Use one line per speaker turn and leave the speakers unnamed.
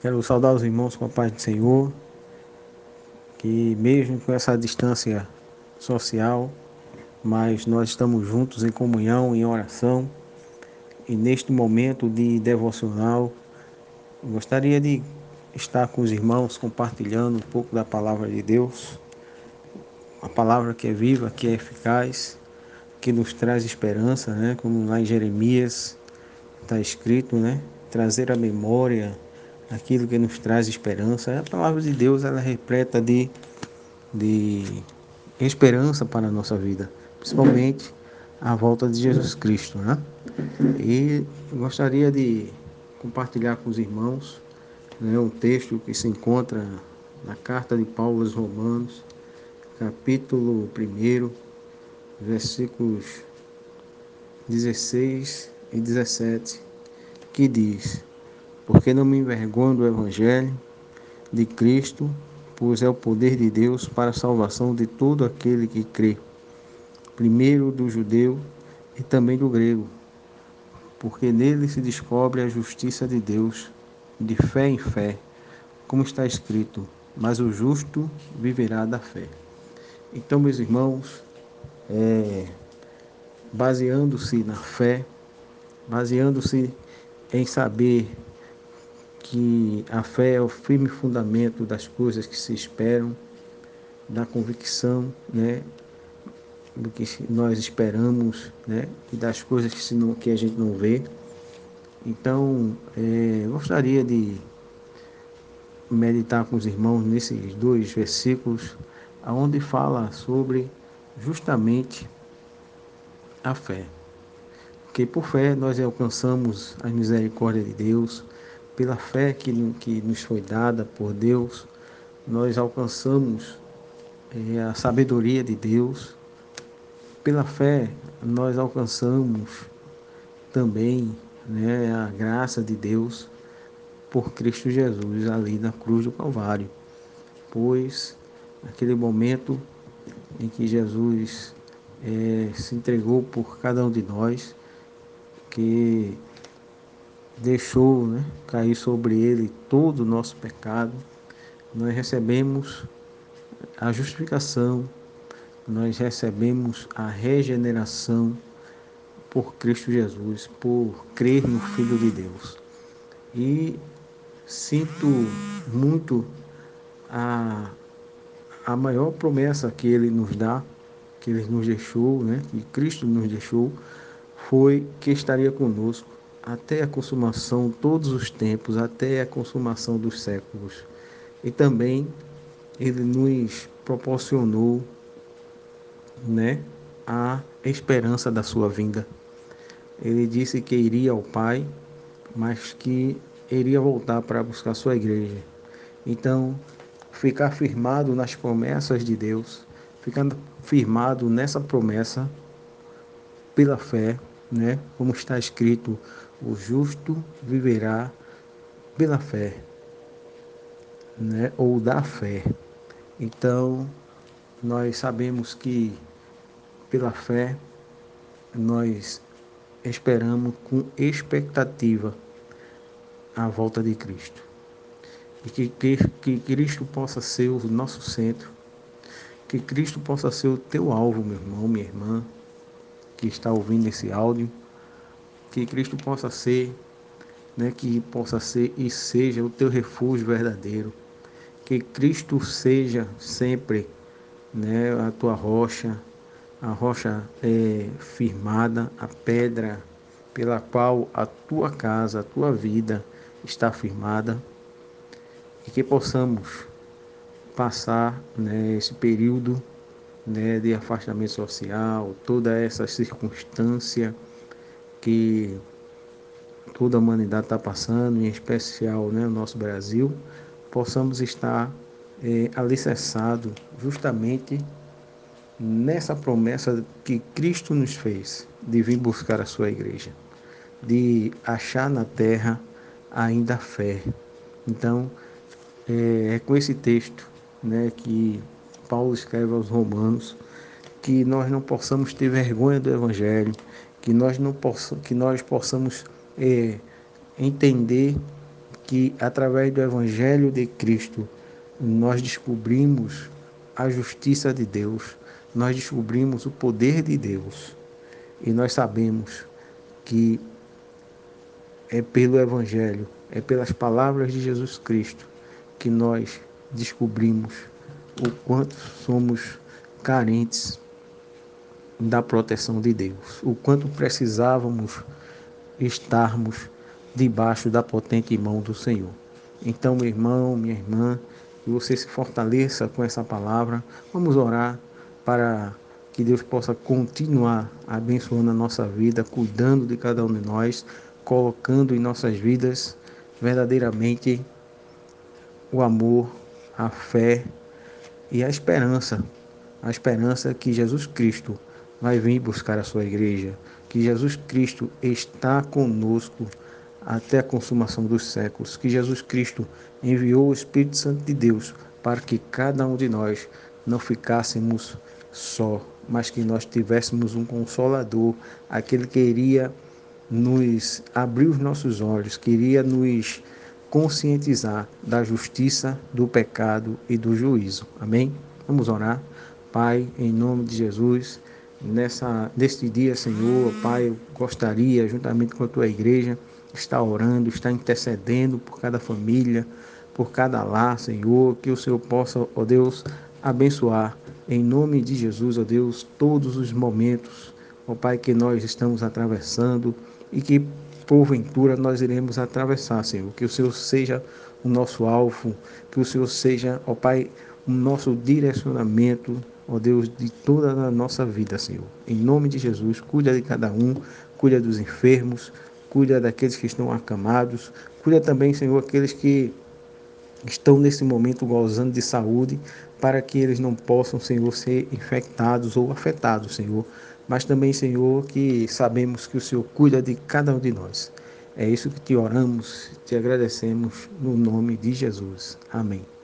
Quero saudar os irmãos com a paz do Senhor, que mesmo com essa distância social, mas nós estamos juntos em comunhão, em oração, e neste momento de devocional, gostaria de estar com os irmãos compartilhando um pouco da palavra de Deus, a palavra que é viva, que é eficaz, que nos traz esperança, né? Como lá em Jeremias está escrito, né? Trazer a memória aquilo que nos traz esperança. A palavra de Deus ela é repleta de, de esperança para a nossa vida, principalmente a volta de Jesus Cristo. Né? E gostaria de compartilhar com os irmãos né, um texto que se encontra na carta de Paulo aos Romanos, capítulo 1, versículos 16 e 17, que diz porque não me envergonho do Evangelho de Cristo, pois é o poder de Deus para a salvação de todo aquele que crê, primeiro do judeu e também do grego, porque nele se descobre a justiça de Deus, de fé em fé, como está escrito: mas o justo viverá da fé. Então, meus irmãos, é, baseando-se na fé, baseando-se em saber que a fé é o firme fundamento das coisas que se esperam, da convicção, né, do que nós esperamos, né, e das coisas que, não, que a gente não vê. Então, é, gostaria de meditar com os irmãos nesses dois versículos, aonde fala sobre justamente a fé. Porque por fé nós alcançamos a misericórdia de Deus, pela fé que, que nos foi dada por Deus, nós alcançamos é, a sabedoria de Deus. Pela fé, nós alcançamos também né, a graça de Deus por Cristo Jesus ali na cruz do Calvário. Pois naquele momento em que Jesus é, se entregou por cada um de nós, que deixou né, cair sobre ele todo o nosso pecado, nós recebemos a justificação, nós recebemos a regeneração por Cristo Jesus, por crer no Filho de Deus. E sinto muito a, a maior promessa que ele nos dá, que ele nos deixou, né, que Cristo nos deixou, foi que estaria conosco até a consumação todos os tempos, até a consumação dos séculos. E também ele nos proporcionou, né, a esperança da sua vinda. Ele disse que iria ao Pai, mas que iria voltar para buscar sua igreja. Então, ficar firmado nas promessas de Deus, ficando firmado nessa promessa pela fé, né? Como está escrito o justo viverá pela fé, né? ou da fé. Então, nós sabemos que pela fé nós esperamos com expectativa a volta de Cristo. E que, que, que Cristo possa ser o nosso centro, que Cristo possa ser o teu alvo, meu irmão, minha irmã, que está ouvindo esse áudio que Cristo possa ser, né, que possa ser e seja o teu refúgio verdadeiro, que Cristo seja sempre, né, a tua rocha, a rocha é, firmada, a pedra pela qual a tua casa, a tua vida está firmada, e que possamos passar né, esse período né, de afastamento social, toda essa circunstância que toda a humanidade está passando, em especial né, o nosso Brasil, possamos estar é, alicerçados justamente nessa promessa que Cristo nos fez de vir buscar a sua igreja, de achar na terra ainda fé. Então, é, é com esse texto né, que Paulo escreve aos Romanos que nós não possamos ter vergonha do Evangelho, que nós, não possa, que nós possamos é, entender que através do Evangelho de Cristo nós descobrimos a justiça de Deus, nós descobrimos o poder de Deus. E nós sabemos que é pelo Evangelho, é pelas palavras de Jesus Cristo que nós descobrimos o quanto somos carentes da proteção de Deus, o quanto precisávamos estarmos debaixo da potente mão do Senhor. Então, meu irmão, minha irmã, que você se fortaleça com essa palavra. Vamos orar para que Deus possa continuar abençoando a nossa vida, cuidando de cada um de nós, colocando em nossas vidas verdadeiramente o amor, a fé e a esperança. A esperança que Jesus Cristo vai vir buscar a sua igreja, que Jesus Cristo está conosco até a consumação dos séculos, que Jesus Cristo enviou o Espírito Santo de Deus para que cada um de nós não ficássemos só, mas que nós tivéssemos um consolador, aquele que iria nos abrir os nossos olhos, queria nos conscientizar da justiça, do pecado e do juízo. Amém? Vamos orar. Pai, em nome de Jesus, nessa neste dia, Senhor, Pai, eu gostaria, juntamente com a tua igreja, estar orando, estar intercedendo por cada família, por cada lar, Senhor, que o Senhor possa, ó Deus, abençoar em nome de Jesus, ó Deus, todos os momentos, ó Pai, que nós estamos atravessando e que porventura nós iremos atravessar, Senhor. Que o Senhor seja o nosso alvo, que o Senhor seja, ó Pai, o nosso direcionamento, ó Deus, de toda a nossa vida, Senhor. Em nome de Jesus, cuida de cada um, cuida dos enfermos, cuida daqueles que estão acamados, cuida também, Senhor, aqueles que estão nesse momento gozando de saúde, para que eles não possam, Senhor, ser infectados ou afetados, Senhor. Mas também, Senhor, que sabemos que o Senhor cuida de cada um de nós. É isso que te oramos, te agradecemos no nome de Jesus. Amém.